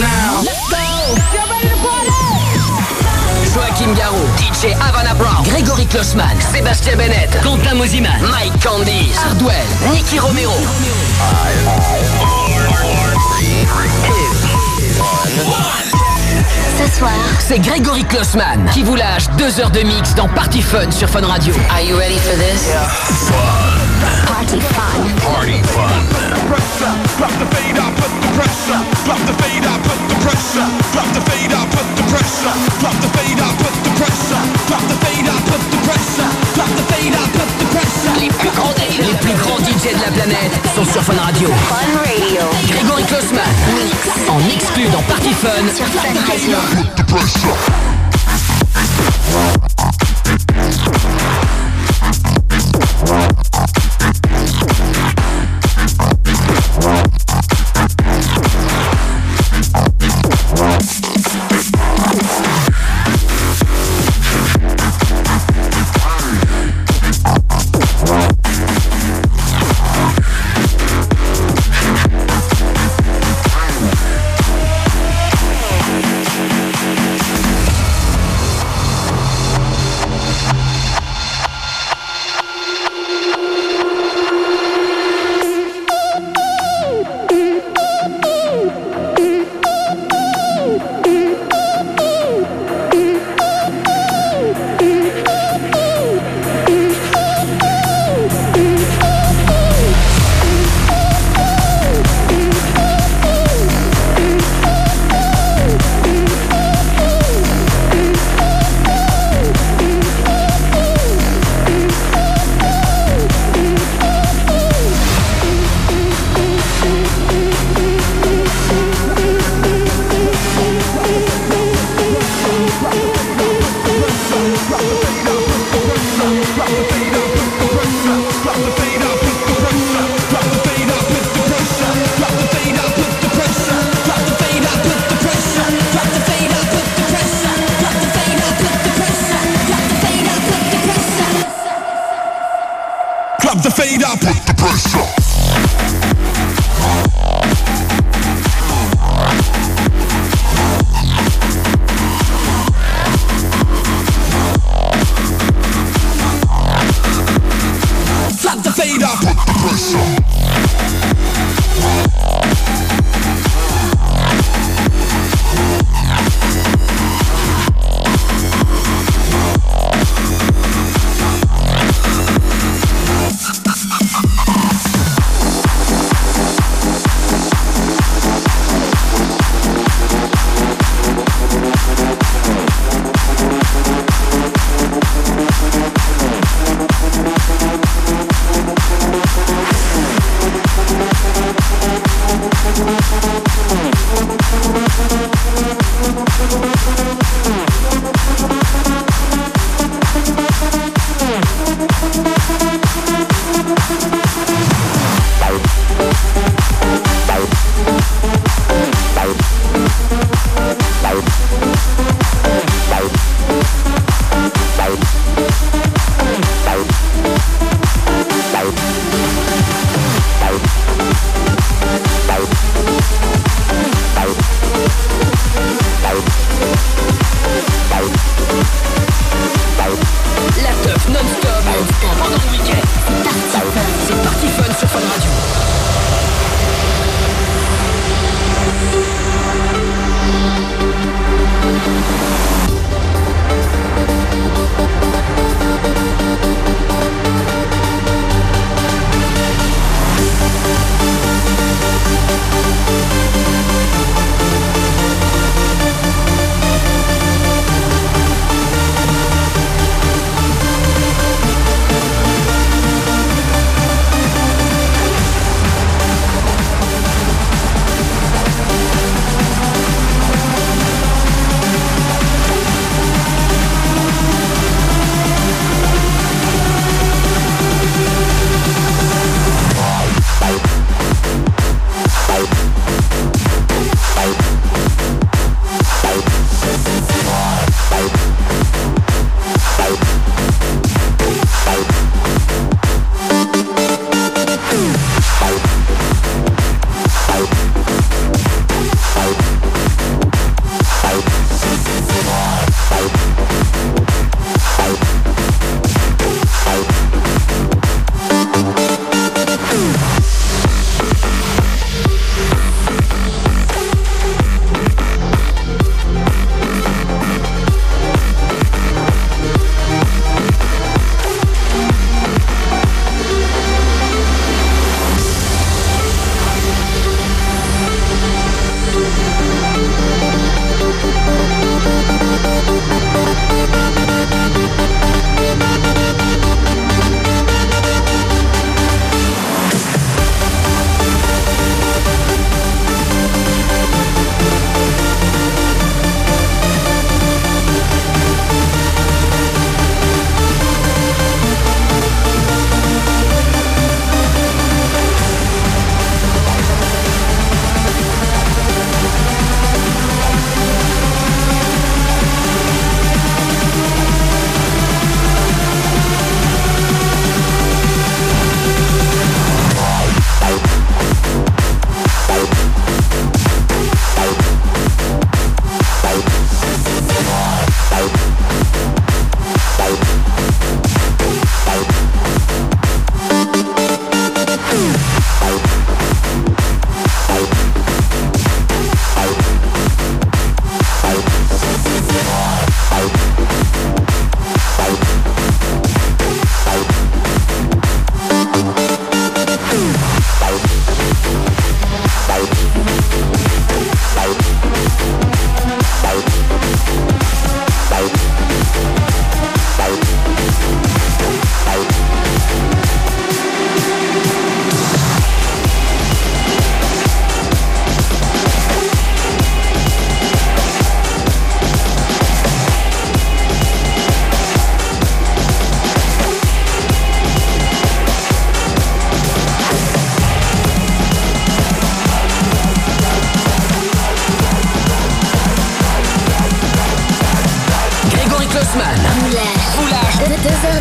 now. Let's go. Get ready to party. Joachim Garou, DJ Havana Brown, Grégory Klossman, Sébastien Bennett, Quentin Mosiman, Mike Candice, Hardwell, Nicky Romero. Ce soir, C'est Grégory Klossman qui vous lâche deux heures de mix dans Party Fun sur Fun Radio. Are you ready for this? Party fun. Party fun. Pressure, drop the fade, I put the pressure. Drop the fade, I put the pressure. Drop the fade, I put the pressure. Drop the fade, I put the pressure. Drop the fade, I put the pressure. Drop the fade, I put the pressure. Les plus grands DJ, les plus grands DJ de la planète sont sur Fun Radio. Fun Radio. Grégory Klossman, en exclu dans Party Fun. Sur Fun Radio. Drop the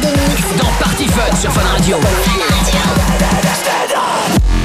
De mix. Dans Party Fun sur Fun Radio. da da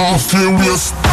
car furious.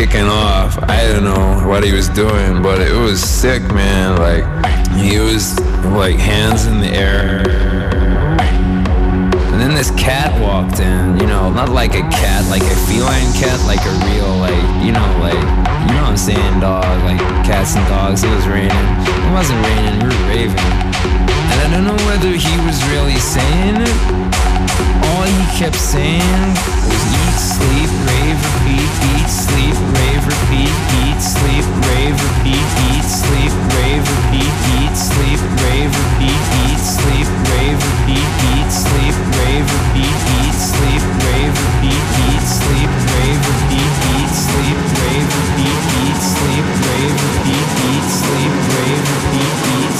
Kicking off. I don't know what he was doing, but it was sick, man. Like he was like hands in the air. And then this cat walked in, you know, not like a cat, like a feline cat, like a real, like, you know, like, you know what I'm saying, dog, like cats and dogs. It was raining. It wasn't raining, we were raving. And I don't know whether he was really saying it. All he kept saying was eat, sleep, rave, repeat, eat, sleep, rave, repeat, eat, sleep, rave, repeat, eat, sleep, rave, repeat, eat, sleep, rave, repeat, eat, sleep, rave, repeat, eat, sleep, rave, repeat, eat, sleep, rave, repeat, eat, sleep, rave, repeat, eat, sleep, rave, repeat, eat, sleep, rave, repeat, eat, sleep, rave, repeat, eat,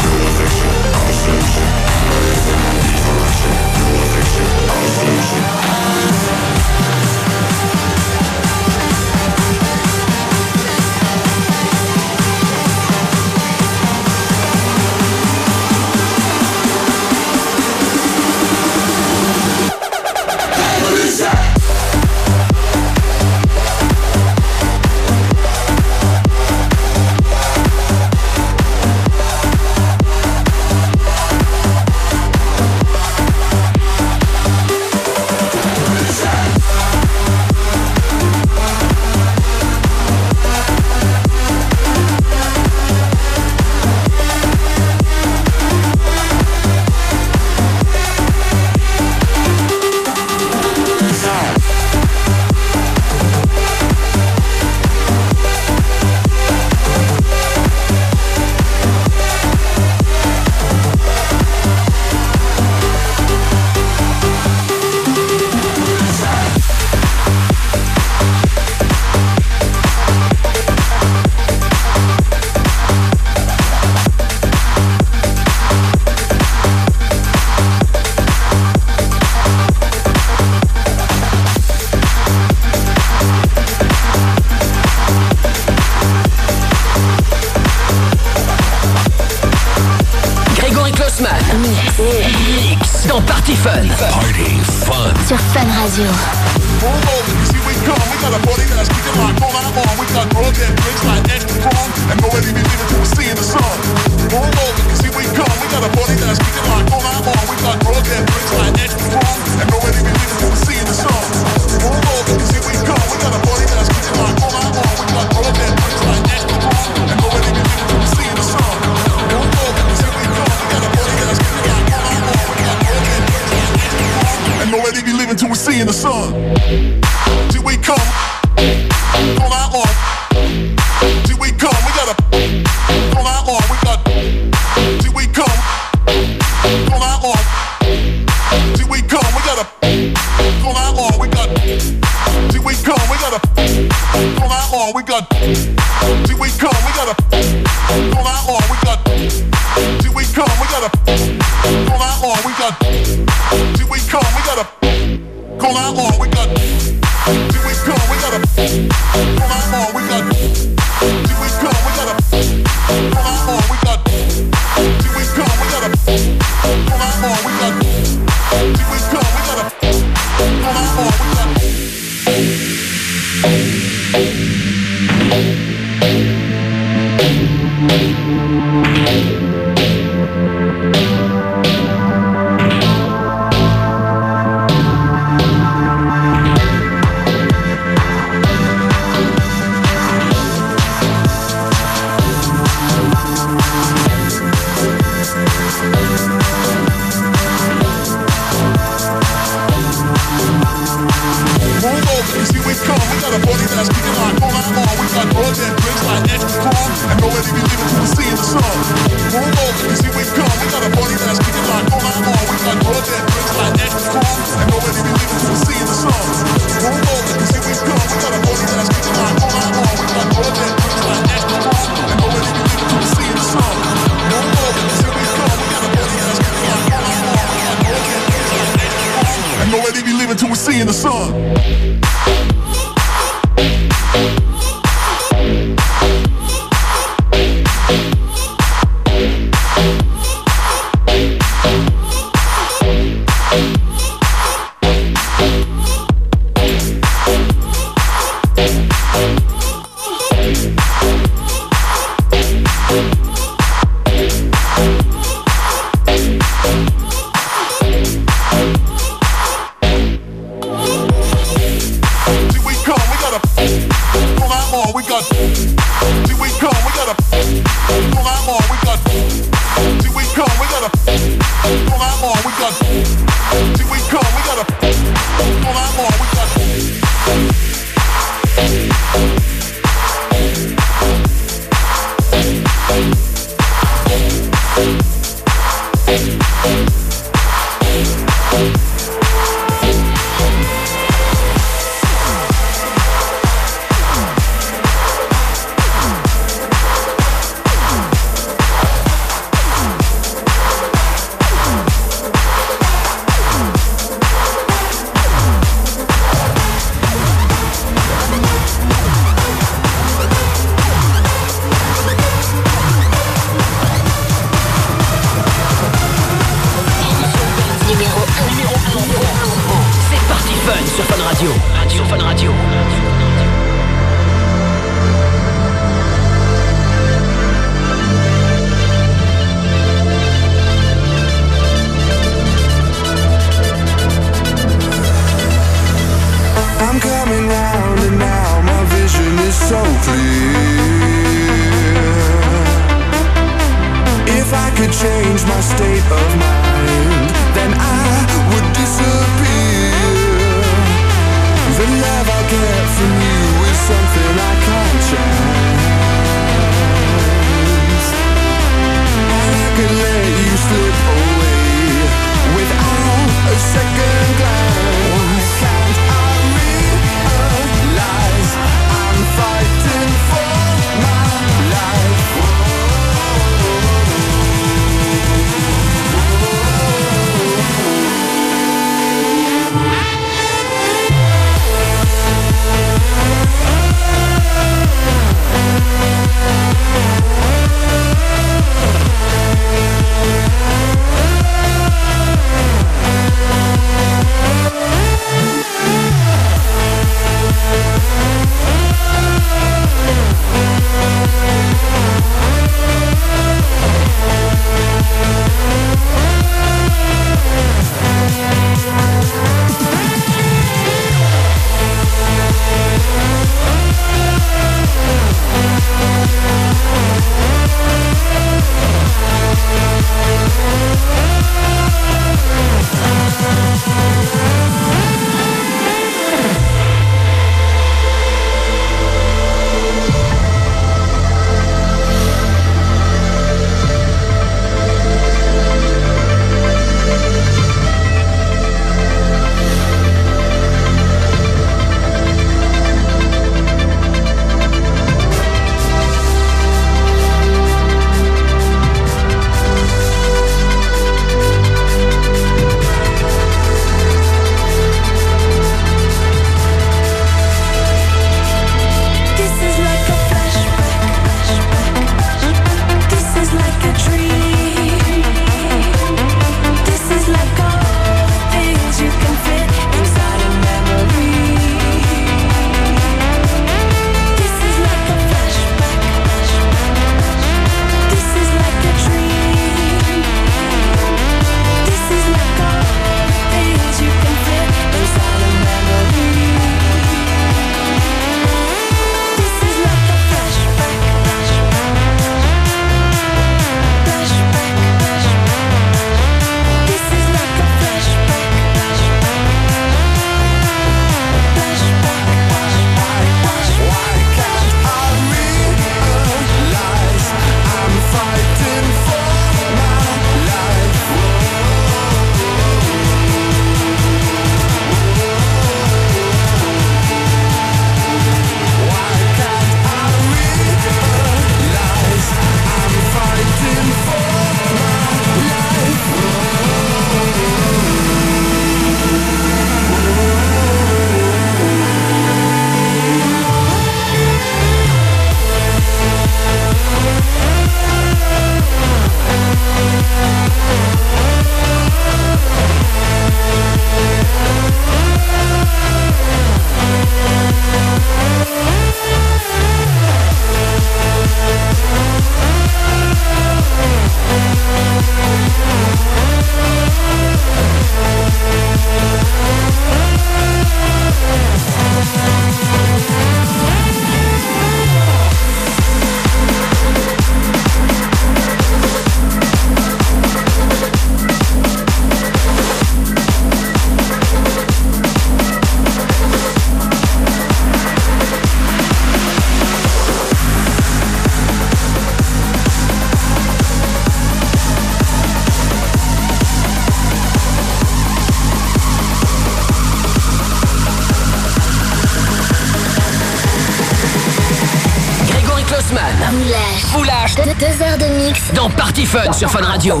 Fun sur Fun Radio.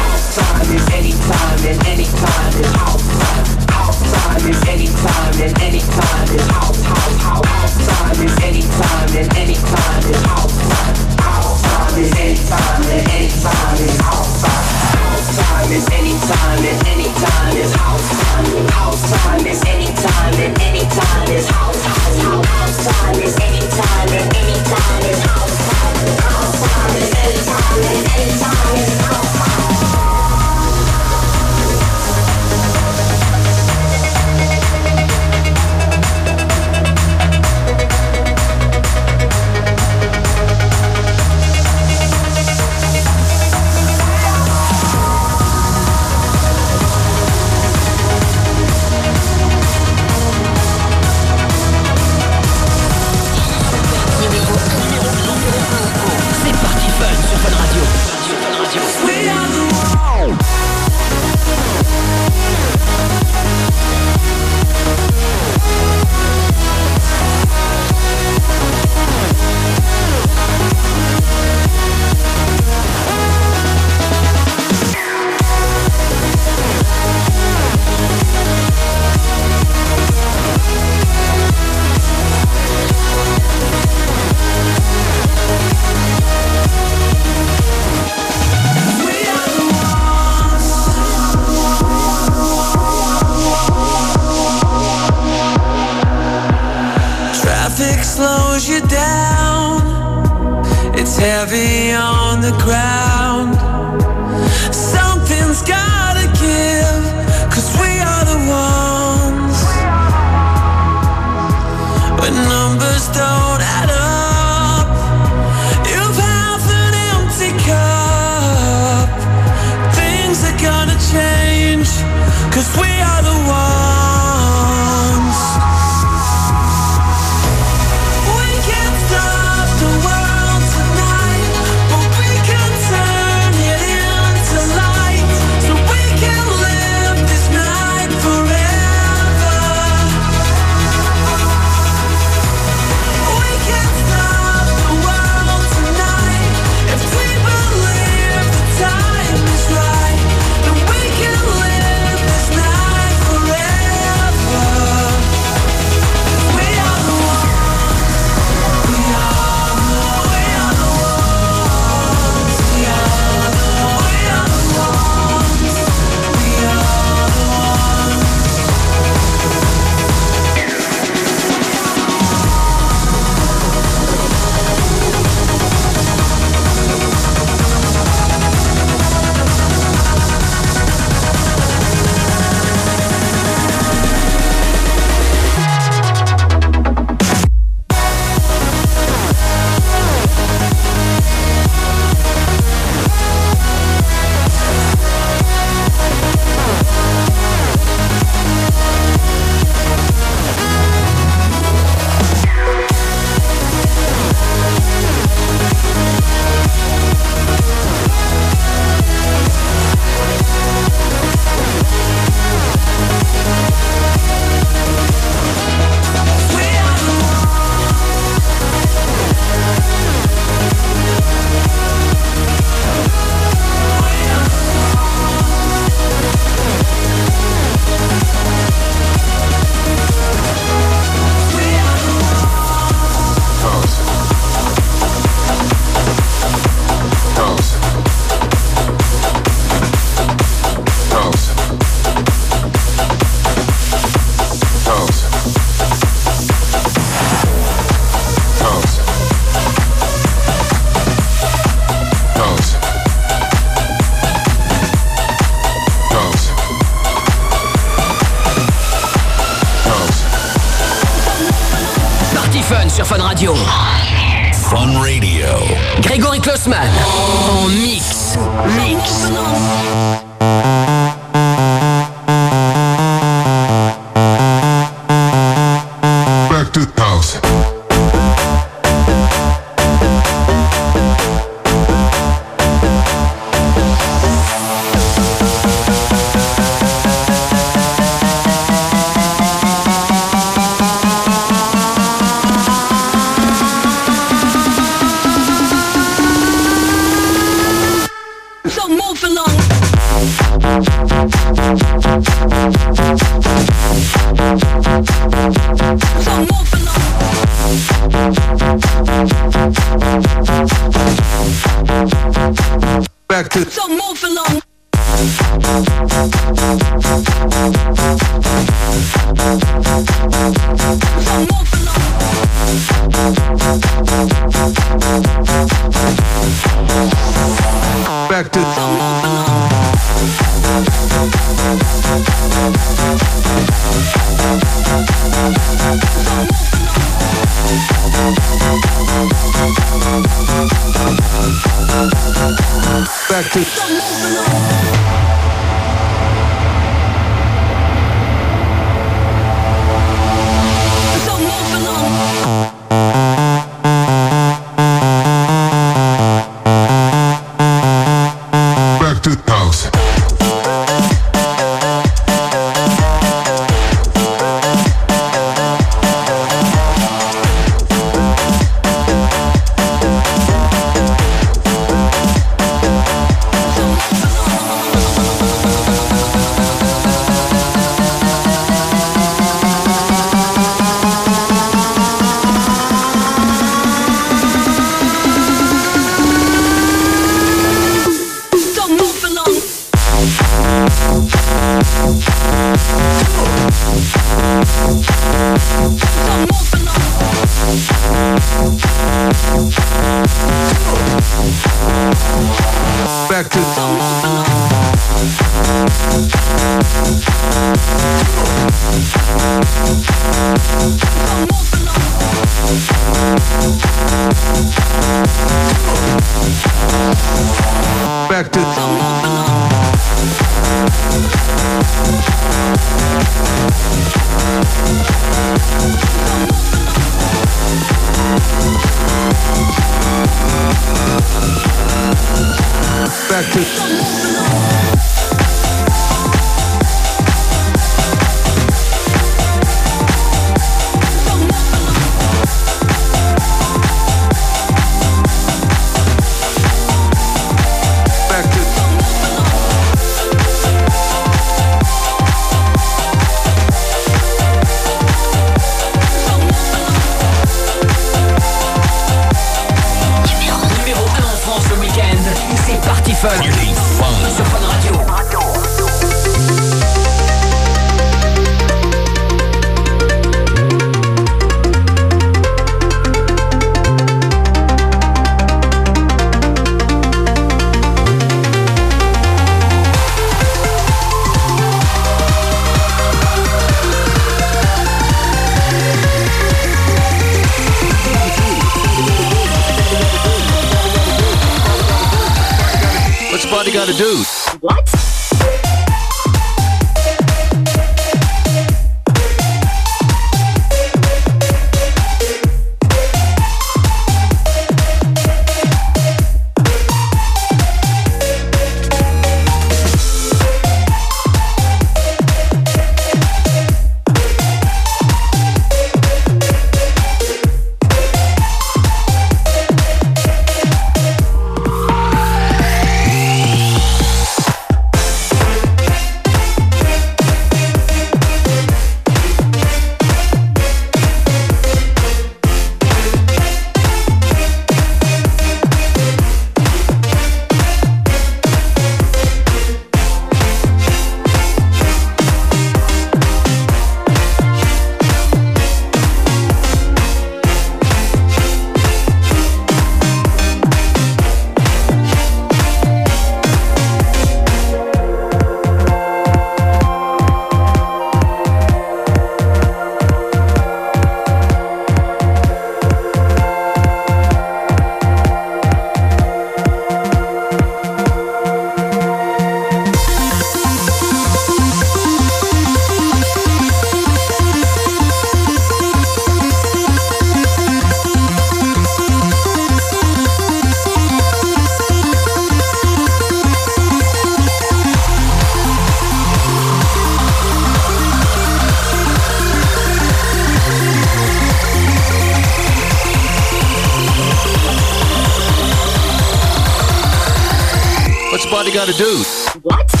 What's the party gotta do? Grégory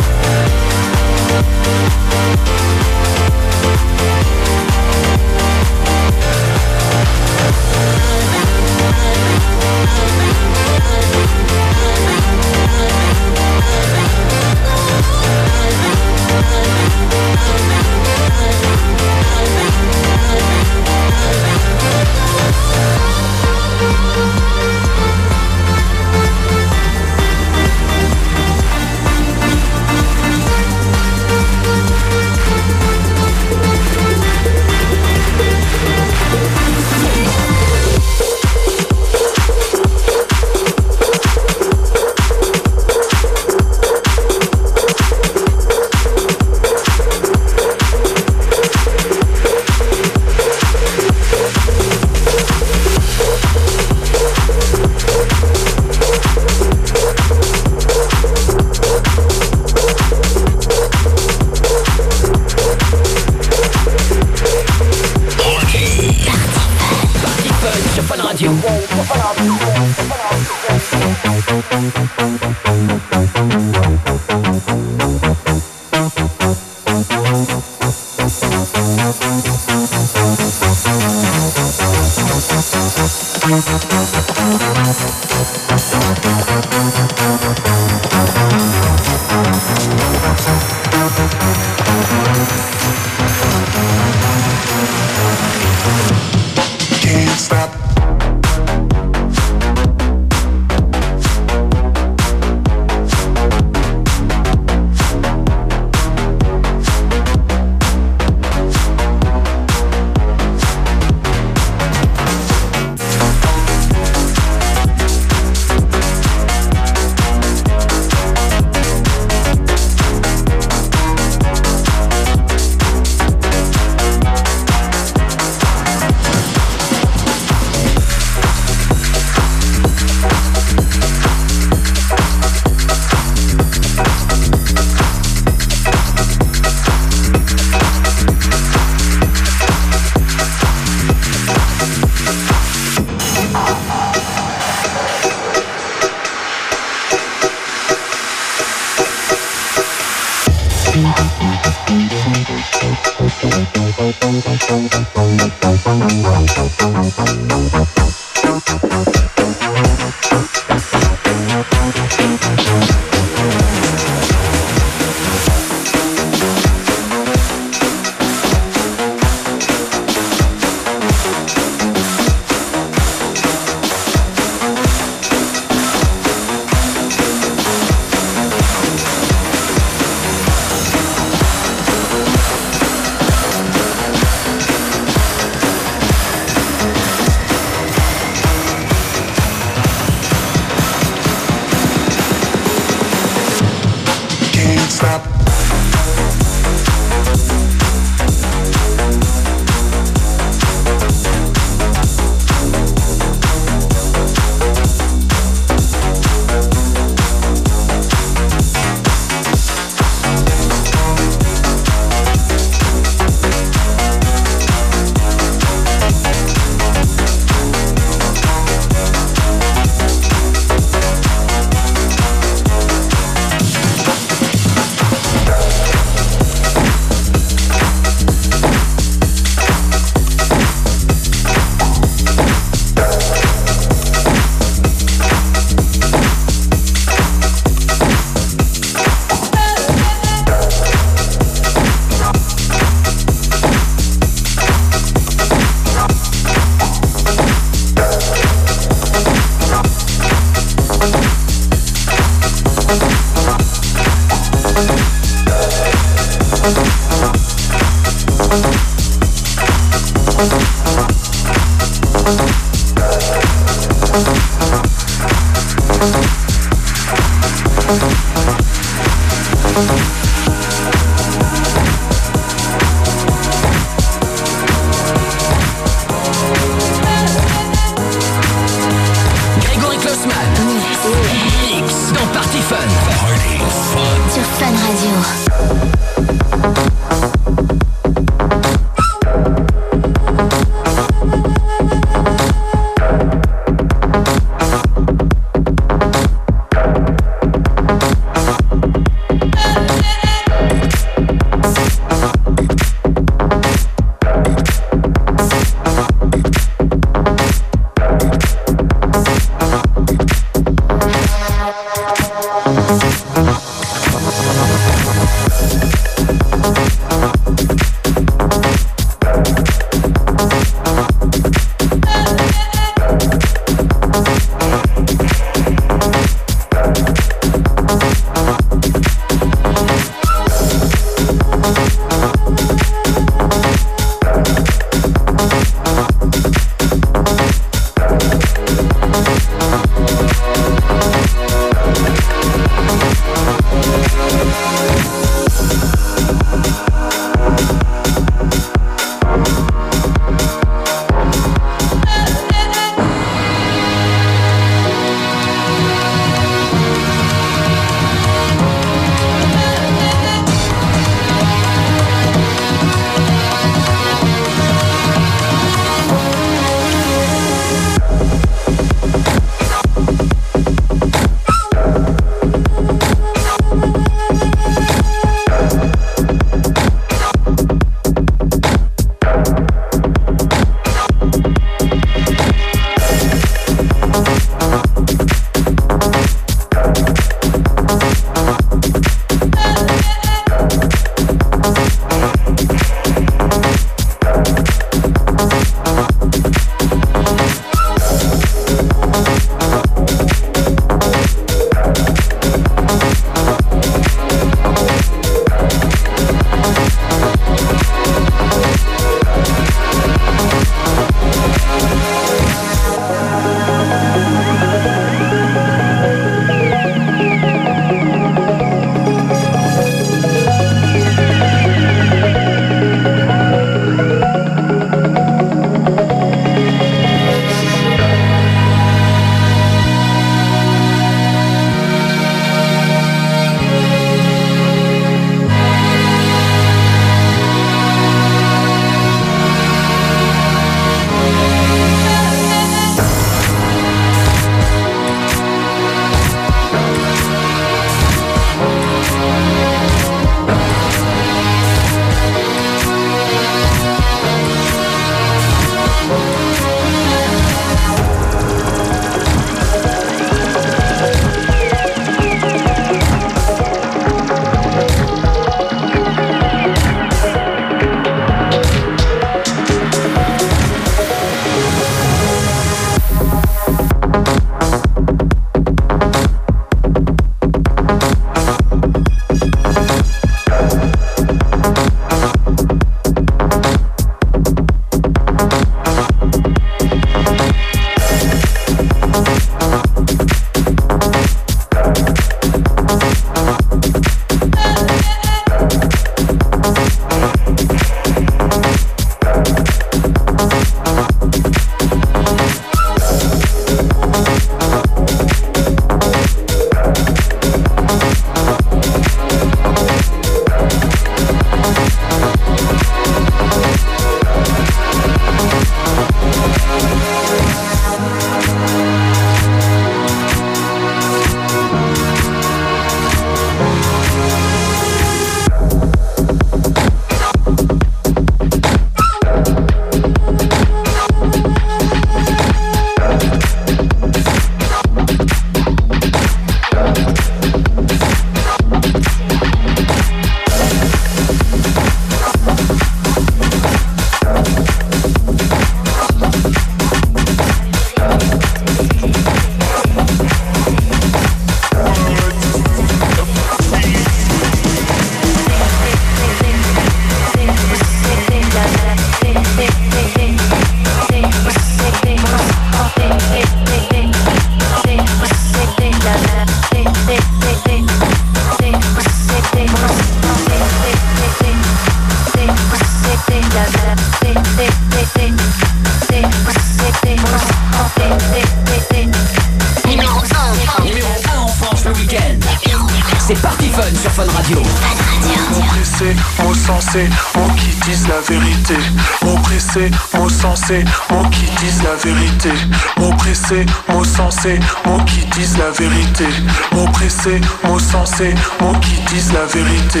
mots sensés, mots qui disent la vérité. Mots pressés, mots sensés, mots qui disent la vérité.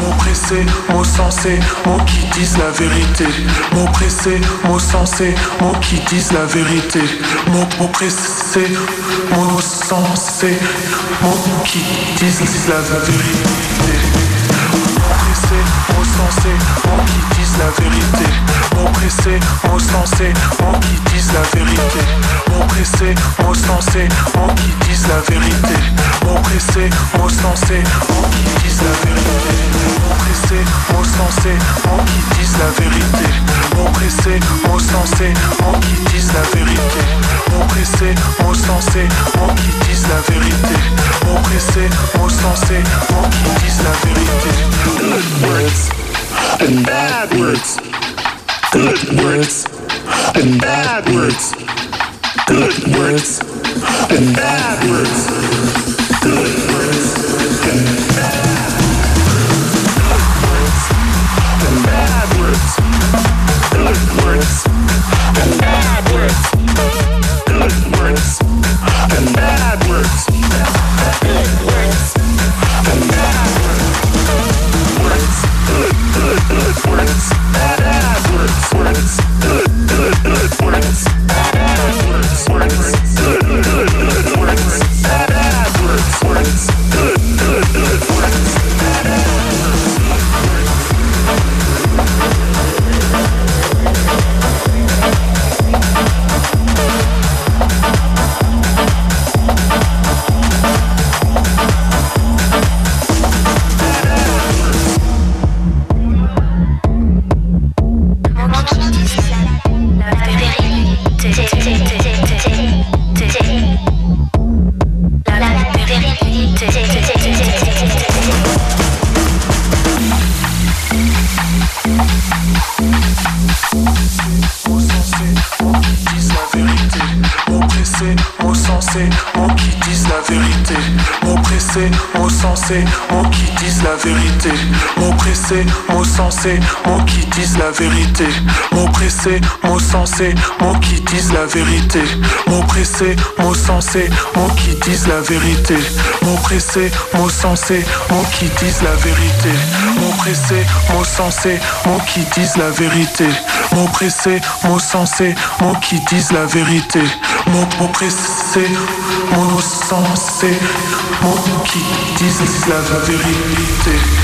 Mots pressés, mots sensés, mots qui disent la vérité. Mots pressés, mots sensés, mots qui disent la vérité. Mots, mots pressés, mots sensés, mots qui disent la vérité. Mots pressés, mots sensés, mots qui disent la vérité. Mots pressés, mots sensés, mots qui disent la vérité. Mots pressés, mots sensés, mots qui disent la vérité. Mots pressés, mots sensés, mots qui disent la vérité. Mots pressés, mots sensés, mots qui disent la vérité. Mots pressés, mots sensés, mots qui disent la vérité. Mots pressés, mots sensés, mots qui disent la vérité. Mots pressés, mots sensés, mots qui disent la vérité. Words and bad words. Good words and bad words. Good words and bad words. Mots pressés, mots sensés, mots qui disent la vérité. Mots pressés, mots sensés, mots qui disent la vérité. Mots pressés, mots sensés, mots qui disent la vérité. Mots pressés, mots sensés, mots qui disent la vérité. Mots pressés, mots sensés, mots qui disent la vérité. Mots pressés, mots sensés, mots qui disent la vérité.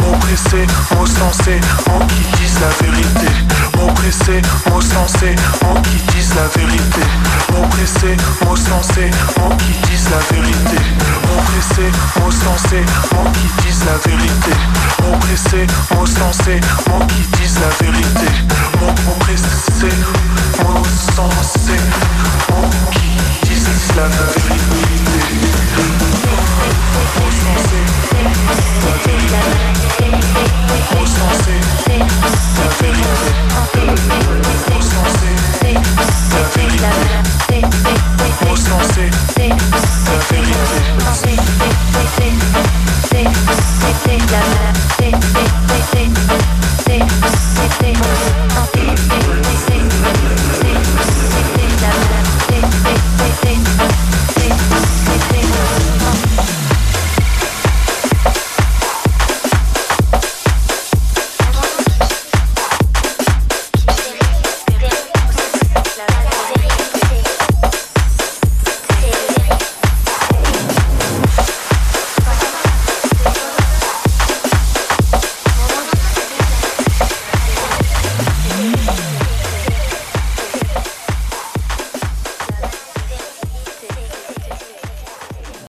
Mots pressés, mots sensés, qui disent la vérité. Mots pressés, mots sensés, mots qui disent la vérité. Mots pressés, mots qui disent la vérité. Mots pressés, mots qui disent la vérité. Mots pressés, mots qui disent la vérité. Mots pressés, mots sensés, mots qui disent la vérité. La